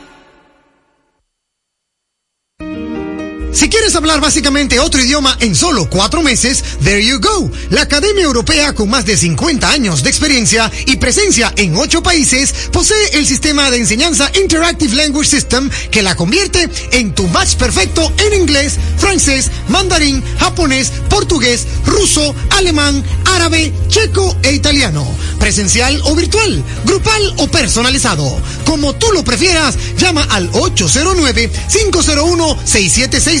Si quieres hablar básicamente otro idioma en solo cuatro meses, there you go. La Academia Europea con más de 50 años de experiencia y presencia en ocho países posee el sistema de enseñanza Interactive Language System que la convierte en tu match perfecto en inglés, francés, mandarín, japonés, portugués, ruso, alemán, árabe, checo e italiano. Presencial o virtual, grupal o personalizado. Como tú lo prefieras, llama al 809-501-6762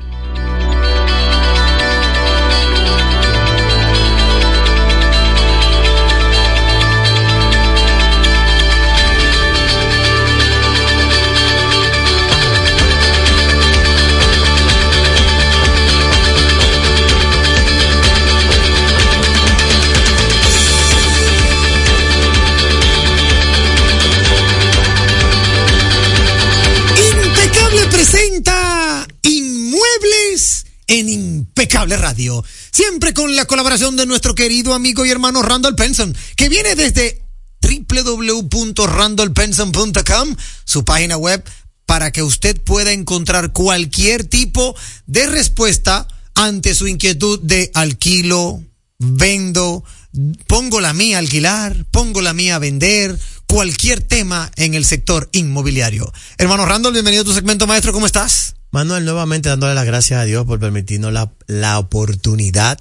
en Impecable Radio. Siempre con la colaboración de nuestro querido amigo y hermano Randall Penson, que viene desde www.randallpenson.com, su página web, para que usted pueda encontrar cualquier tipo de respuesta ante su inquietud de alquilo, vendo, pongo la mía a alquilar, pongo la mía a vender, cualquier tema en el sector inmobiliario. Hermano Randall, bienvenido a tu segmento maestro, ¿cómo estás? Manuel, nuevamente dándole las gracias a Dios por permitirnos la, la oportunidad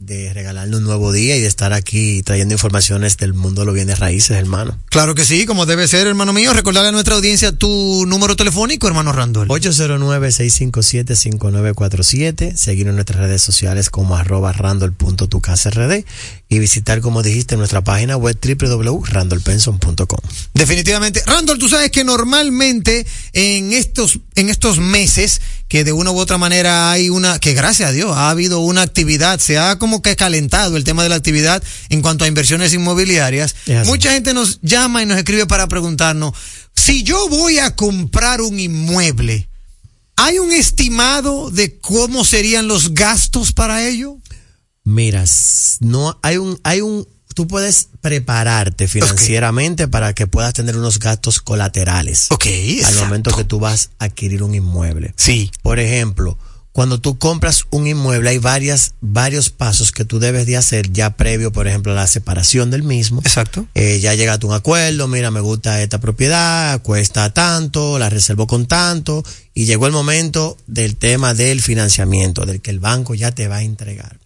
de regalarle un nuevo día y de estar aquí trayendo informaciones del mundo de los bienes raíces, hermano. Claro que sí, como debe ser, hermano mío. Recordarle a nuestra audiencia tu número telefónico, hermano Randall. 809-657-5947. Seguir en nuestras redes sociales como arroba randall.tucasrd y visitar, como dijiste, nuestra página web www.randallpenson.com. Definitivamente. Randall, tú sabes que normalmente en estos, en estos meses que de una u otra manera hay una, que gracias a Dios ha habido una actividad, se ha como que calentado el tema de la actividad en cuanto a inversiones inmobiliarias. Mucha gente nos llama y nos escribe para preguntarnos, si yo voy a comprar un inmueble, ¿hay un estimado de cómo serían los gastos para ello? Mira, no hay un, hay un, tú puedes prepararte financieramente para que puedas tener unos gastos colaterales. Ok, Al momento que tú vas a adquirir un inmueble. Sí. Por ejemplo, cuando tú compras un inmueble hay varias, varios pasos que tú debes de hacer ya previo, por ejemplo, a la separación del mismo. Exacto. Eh, ya llegaste a un acuerdo, mira, me gusta esta propiedad, cuesta tanto, la reservo con tanto, y llegó el momento del tema del financiamiento, del que el banco ya te va a entregar.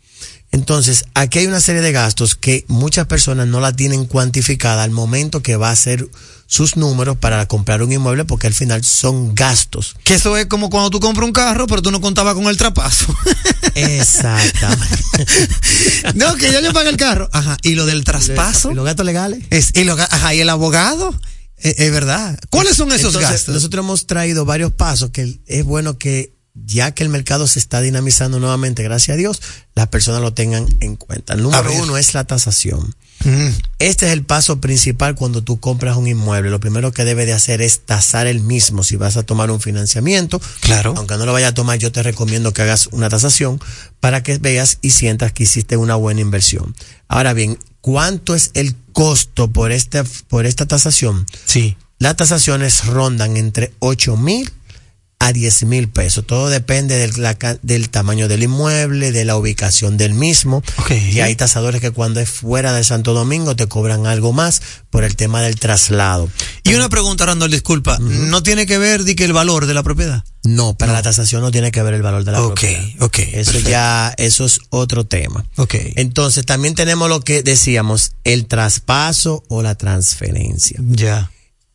Entonces, aquí hay una serie de gastos que muchas personas no la tienen cuantificada al momento que va a hacer sus números para comprar un inmueble porque al final son gastos. Que eso es como cuando tú compras un carro, pero tú no contabas con el trapazo. Exactamente. no, que ya yo pagué el carro. Ajá. Y lo del traspaso. ¿Y los gastos legales? Es, y, lo ajá, y el abogado. Es, es verdad. ¿Cuáles son esos Entonces, gastos? Nosotros hemos traído varios pasos que es bueno que ya que el mercado se está dinamizando nuevamente, gracias a Dios, las personas lo tengan en cuenta. El número uno es la tasación. Mm. Este es el paso principal cuando tú compras un inmueble. Lo primero que debe de hacer es tasar el mismo. Si vas a tomar un financiamiento, Claro. aunque no lo vaya a tomar, yo te recomiendo que hagas una tasación para que veas y sientas que hiciste una buena inversión. Ahora bien, ¿cuánto es el costo por este, por esta tasación? Sí. Las tasaciones rondan entre 8 mil a 10 mil pesos. Todo depende del, la del tamaño del inmueble, de la ubicación del mismo. Y hay tasadores que cuando es fuera de Santo Domingo te cobran algo más por el tema del traslado. Y una pregunta, Randall, disculpa. ¿No tiene que ver di que el valor de la propiedad? No, para la tasación no tiene que ver el valor de la Ok, propiedad. ok, Eso perfecto. ya, eso es otro tema. Ok. Entonces también tenemos lo que decíamos, el traspaso o la transferencia. Ya.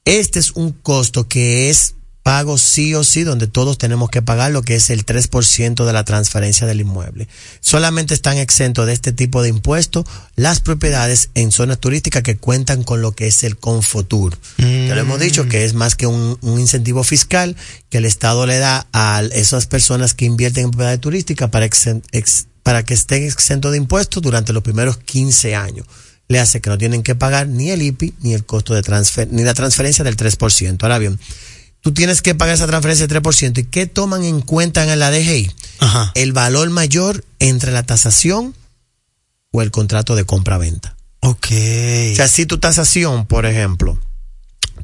Este es un costo que es pago sí o sí, donde todos tenemos que pagar lo que es el 3% de la transferencia del inmueble. Solamente están exentos de este tipo de impuestos las propiedades en zonas turísticas que cuentan con lo que es el Confotur. Ya lo hemos dicho que es más que un, un incentivo fiscal que el Estado le da a esas personas que invierten en propiedades turísticas para, exen- ex- para que estén exentos de impuestos durante los primeros 15 años le hace que no tienen que pagar ni el IPI ni el costo de transfer ni la transferencia del 3%. Ahora bien, tú tienes que pagar esa transferencia del 3%. ¿Y qué toman en cuenta en la DGI? El valor mayor entre la tasación o el contrato de compra-venta. Ok. O sea, si tu tasación, por ejemplo,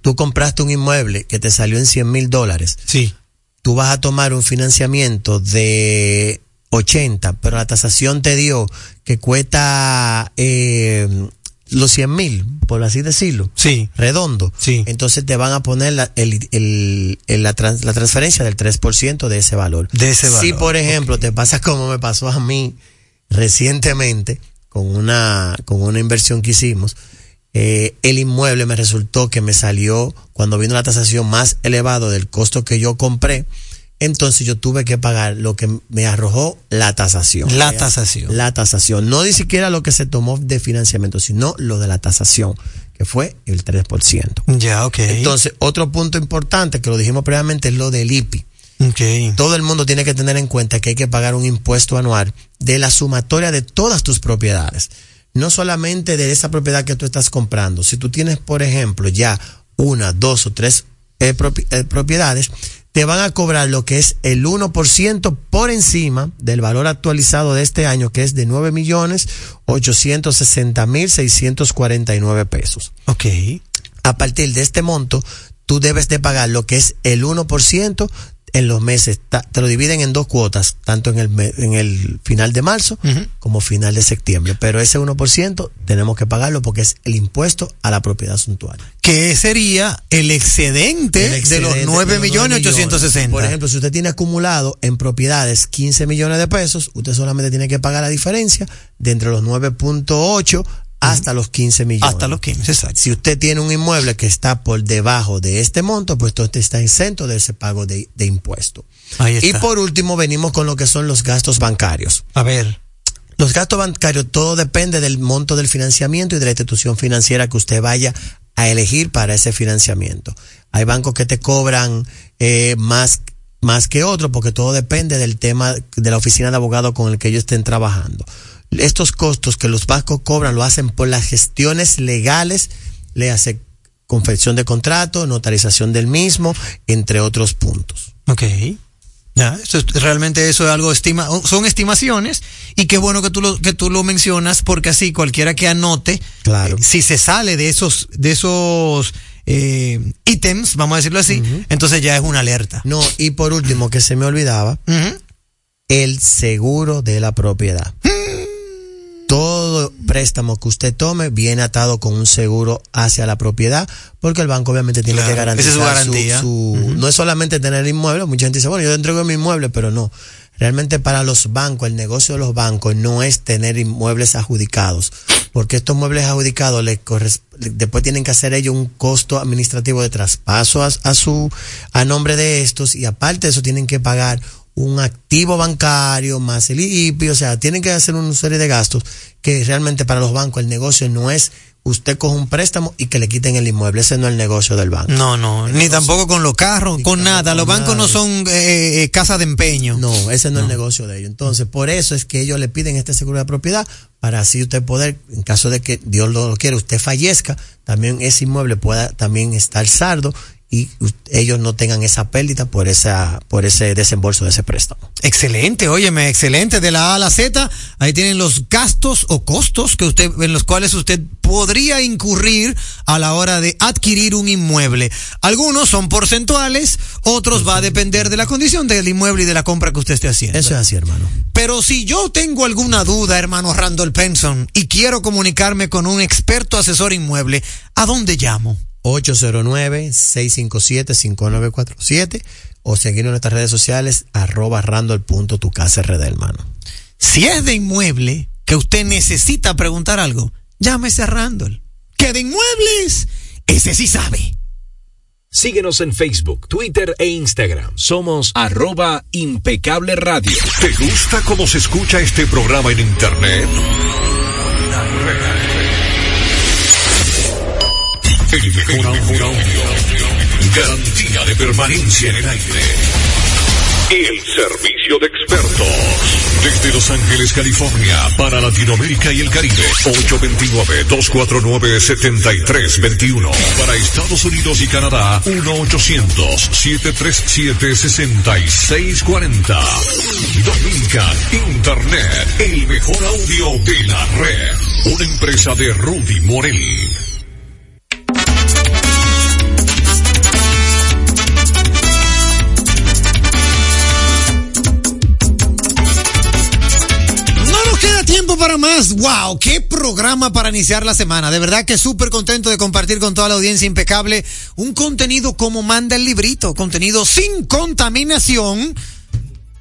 tú compraste un inmueble que te salió en 100 mil dólares. Sí. Tú vas a tomar un financiamiento de 80, pero la tasación te dio que cuesta eh, los 100 mil, por así decirlo. Sí. Redondo. Sí. Entonces te van a poner la, el- el- el- la, trans- la transferencia del 3% de ese valor. De ese Si, valor, por ejemplo, te pasa como me pasó a mí recientemente con una, con una inversión que hicimos, eh, el inmueble me resultó que me salió cuando vino la tasación más elevado del costo que yo compré. Entonces yo tuve que pagar lo que me arrojó la tasación. La tasación. La tasación. No ni siquiera lo que se tomó de financiamiento, sino lo de la tasación, que fue el 3%. Ya, ok. Entonces, otro punto importante que lo dijimos previamente es lo del IPI. Ok. Todo el mundo tiene que tener en cuenta que hay que pagar un impuesto anual de la sumatoria de todas tus propiedades. No solamente de esa propiedad que tú estás comprando. Si tú tienes, por ejemplo, ya una, dos o tres eh, eh, propiedades, te van a cobrar lo que es el 1% por encima del valor actualizado de este año, que es de 9 millones 860 mil 649 pesos. Ok. A partir de este monto, tú debes de pagar lo que es el 1% en los meses. Te lo dividen en dos cuotas, tanto en el, en el final de marzo como final de septiembre. Pero ese 1% tenemos que pagarlo porque es el impuesto a la propiedad suntuaria. Que sería el excedente, El de excedente los de 9 los millones 860. Por ejemplo, si usted tiene acumulado en propiedades 15 millones de pesos, usted solamente tiene que pagar la diferencia de entre los 9.8 hasta los 15 millones. Hasta los 15, exacto. Si usted tiene un inmueble que está por debajo de este monto, pues usted está exento de ese pago de, de impuesto. Ahí Y está. por último, venimos con lo que son los gastos bancarios. A ver. Los gastos bancarios, todo depende del monto del financiamiento y de la institución financiera que usted vaya a elegir para ese financiamiento. Hay bancos que te cobran eh, más, más que otros porque todo depende del tema de la oficina de abogado con el que ellos estén trabajando. Estos costos que los bancos cobran lo hacen por las gestiones legales, le hace confección de contrato, notarización del mismo, entre otros puntos. Ok. Ya, eso es, realmente eso es algo estima, son estimaciones y qué bueno que tú lo que tú lo mencionas porque así cualquiera que anote, Claro. eh, si se sale de esos de esos eh, ítems, vamos a decirlo así, entonces ya es una alerta. No, y por último, que se me olvidaba, el seguro de la propiedad. Todo préstamo que usted tome viene atado con un seguro hacia la propiedad, porque el banco obviamente tiene Claro, que garantizar esa es su garantía. su- no es solamente tener el inmueble, mucha gente dice, bueno, yo entrego mi inmueble, pero no. Realmente para los bancos, el negocio de los bancos no es tener inmuebles adjudicados, porque estos muebles adjudicados le corres- le- después tienen que hacer ellos un costo administrativo de traspaso a, a su a nombre de estos y aparte de eso tienen que pagar un activo bancario más el IPI, o sea, tienen que hacer una serie de gastos que realmente para los bancos el negocio no es usted coge un préstamo y que le quiten el inmueble, ese no es el negocio del banco. No, no, ni tampoco con los carros, con nada. Los bancos no son eh, eh, casas de empeño. No, ese no, es el negocio de ellos. Entonces, por eso es que ellos le piden este seguro de propiedad para así usted poder, en caso de que Dios lo, lo quiera, usted fallezca, también ese inmueble pueda también estar saldo y ellos no tengan esa pérdida por esa por ese desembolso de ese préstamo. Excelente, óyeme, excelente. De la A a la Z, ahí tienen los gastos o costos que usted, en los cuales usted podría incurrir a la hora de adquirir un inmueble. Algunos son porcentuales, otros va a depender de la condición del inmueble y de la compra que usted esté haciendo. Eso es así, hermano. Pero si yo tengo alguna duda, hermano Randall Penson, y quiero comunicarme con un experto asesor inmueble, ¿a dónde llamo? 809-657-5947 o seguirnos en nuestras redes sociales arroba randall punto tu casa RD, hermano. Si es de inmueble que usted necesita preguntar algo, llámese a Randall. Que de inmuebles, ese sí sabe. Síguenos en Facebook, Twitter e Instagram. Somos arroba impecable radio. ¿Te gusta cómo se escucha este programa en internet? El mejor audio. Garantía de permanencia en el aire. El servicio de expertos. Desde Los Ángeles, California, para Latinoamérica y el Caribe. 829-249-7321. Para Estados Unidos y Canadá, 1-800-737-6640. Dominican Internet, el mejor audio de la red. Una empresa de Rudy Morel. ¡Wow! ¡Qué programa para iniciar la semana! De verdad que súper contento de compartir con toda la audiencia impecable un contenido como manda el librito. Contenido sin contaminación.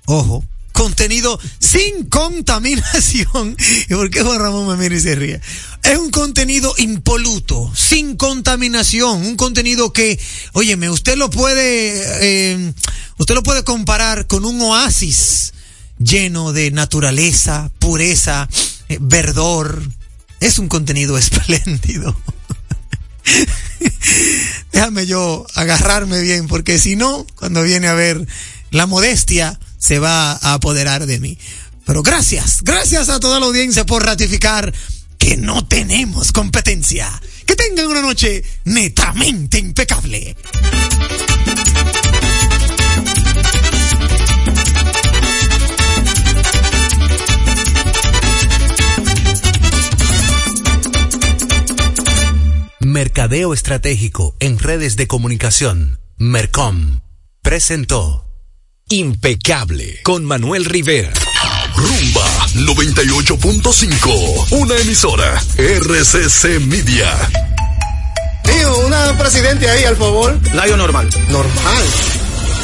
Ojo. Contenido sin contaminación. ¿Y por qué Juan Ramón me mira y se ríe? Es un contenido impoluto, sin contaminación. Un contenido que, óyeme, usted lo puede, eh, usted lo puede comparar con un oasis lleno de naturaleza, pureza, verdor. Es un contenido espléndido. Déjame yo agarrarme bien, porque si no, cuando viene a ver, la modestia se va a apoderar de mí. Pero gracias, gracias a toda la audiencia por ratificar que no tenemos competencia. Que tengan una noche netamente impecable. Mercadeo Estratégico en redes de comunicación. Mercom. Presentó Impecable con Manuel Rivera. Rumba 98.5. Una emisora. RCC Media. Tío, una presidente ahí, al favor. Layo normal. Normal.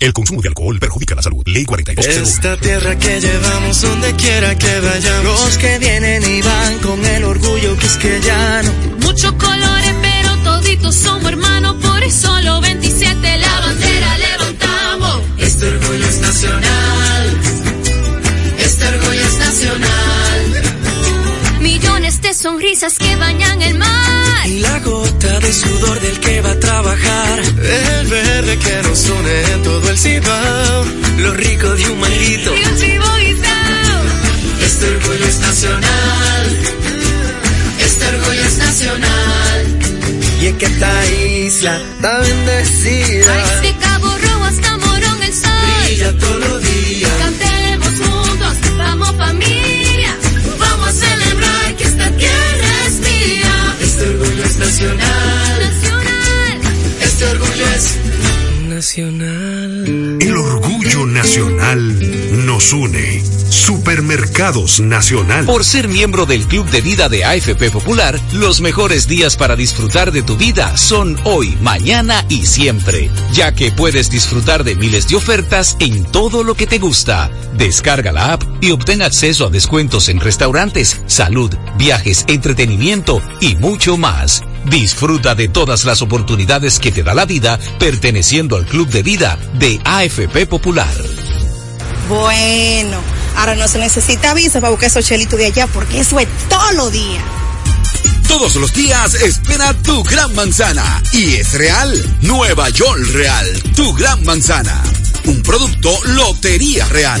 El consumo de alcohol perjudica la salud. Ley 4201. Esta tierra que llevamos donde quiera que vayamos. Los que vienen y van con el orgullo quisqueyano. Muchos colores, pero toditos somos hermanos, por eso los 27 la bandera levantamos. Este orgullo es nacional. Sonrisas que bañan el mar. Y la gota de sudor del que va a trabajar. El verde que nos une en todo el Cibao. Lo rico de un guisado. Este orgullo es nacional. Este orgullo es nacional. Y es que esta isla está bendecida. De Cabo Rojo hasta Morón el sol. Brilla todos nacional. Nacional. Este orgullo es nacional. El orgullo nacional nos une. Supermercados Nacional. Por ser miembro del Club de Vida de AFP Popular, los mejores días para disfrutar de tu vida son hoy, mañana y siempre, ya que puedes disfrutar de miles de ofertas en todo lo que te gusta. Descarga la app y obtén acceso a descuentos en restaurantes, salud, viajes, entretenimiento y mucho más. Disfruta de todas las oportunidades que te da la vida perteneciendo al Club de Vida de AFP Popular. Bueno, Ahora no se necesita visa para buscar esos chelitos de allá porque eso es todo lo día. Todos los días espera tu gran manzana. Y es real. Nueva York Real. Tu gran manzana. Un producto Lotería Real.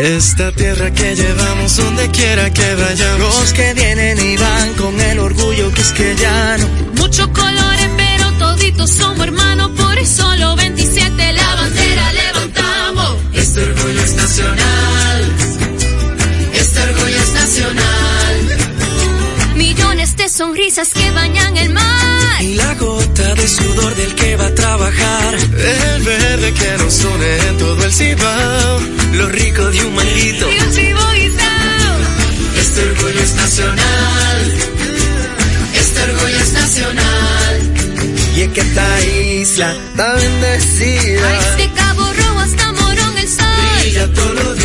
Esta tierra que llevamos donde quiera que vayamos. Los que vienen y van con el orgullo que es que ya no. Muchos colores, pero toditos somos hermanos. Por eso los 27 la bandera levantamos. Este orgullo es nacional. De sonrisas que bañan el mar. Y la gota de sudor del que va a trabajar. El verde que nos une en todo el cibao. Lo rico de un maldito. Y un chivo guisao. Este orgullo es nacional. Este orgullo es nacional. Y es que esta isla está bendecida. De Cabo Rojo hasta Morón el sol. Brilla todos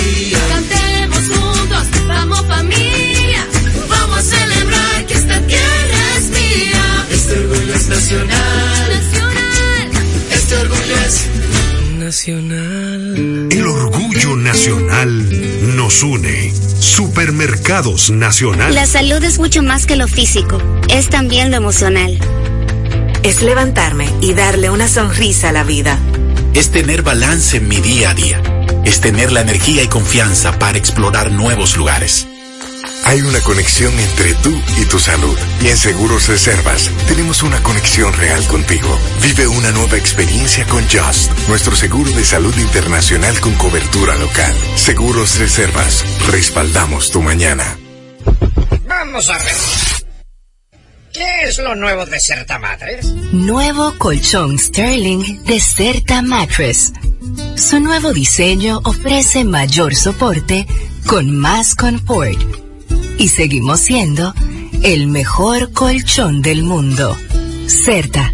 nacional. Nacional. Este orgullo es nacional. El orgullo nacional nos une. Supermercados Nacional. La salud es mucho más que lo físico, es también lo emocional. Es levantarme y darle una sonrisa a la vida. Es tener balance en mi día a día. Es tener la energía y confianza para explorar nuevos lugares. Hay una conexión entre tú y tu salud. Y en Seguros Reservas tenemos una conexión real contigo. Vive una nueva experiencia con Just, nuestro seguro de salud internacional con cobertura local. Seguros Reservas, respaldamos tu mañana. Vamos a ver. ¿Qué es lo nuevo de Certa Matres? Nuevo colchón Sterling de Certa Mattress. Su nuevo diseño ofrece mayor soporte con más confort. Y seguimos siendo el mejor colchón del mundo. Certa.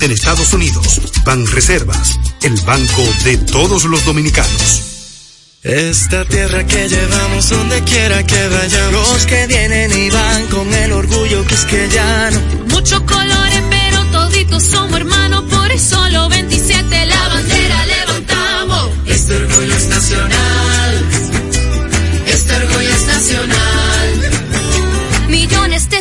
en Estados Unidos. Ban Reservas, el banco de todos los dominicanos. Esta tierra que llevamos donde quiera que vayamos. Los que vienen y van con el orgullo que es que ya no. Muchos colores, pero toditos somos hermanos. Por eso los 27 la bandera levantamos. Este orgullo es nacional. Este orgullo es nacional.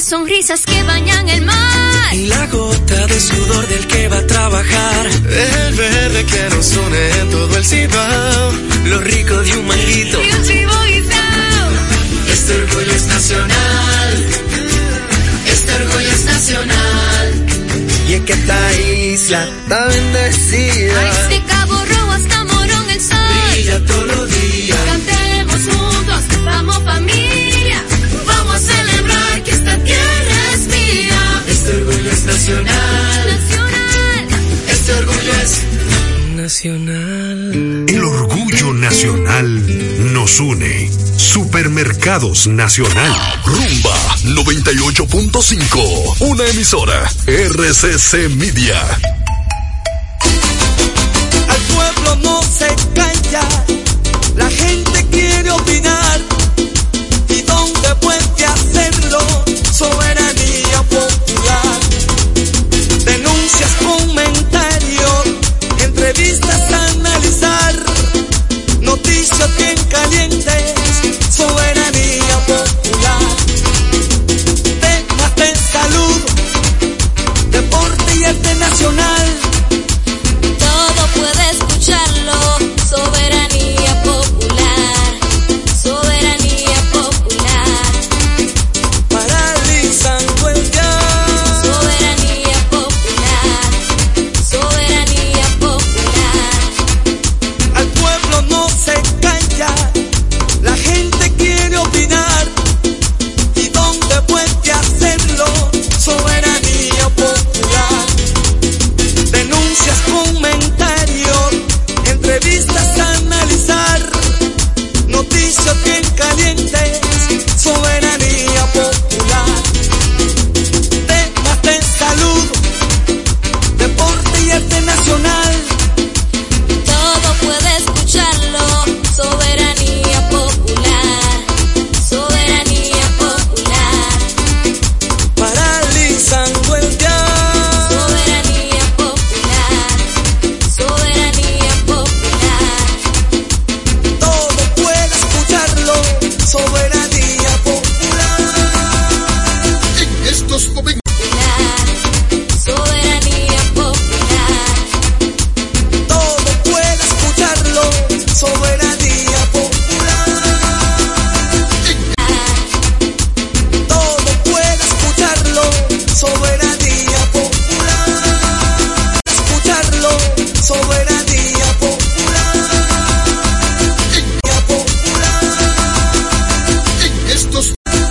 De sonrisas que bañan el mar. Y la gota de sudor del que va a trabajar. El verde que nos une en todo el cibao. Lo rico de un maldito. Y un chivo guisao. Este orgullo es nacional. Este orgullo es nacional. Y es que esta isla está bendecida. De Cabo Rojo hasta Morón el sol. Brilla todos nacional. Nacional. Este orgullo es nacional. El orgullo nacional nos une. Supermercados Nacional. Rumba 98.5. Una emisora. RCC Media. Al pueblo no se calla. La gente.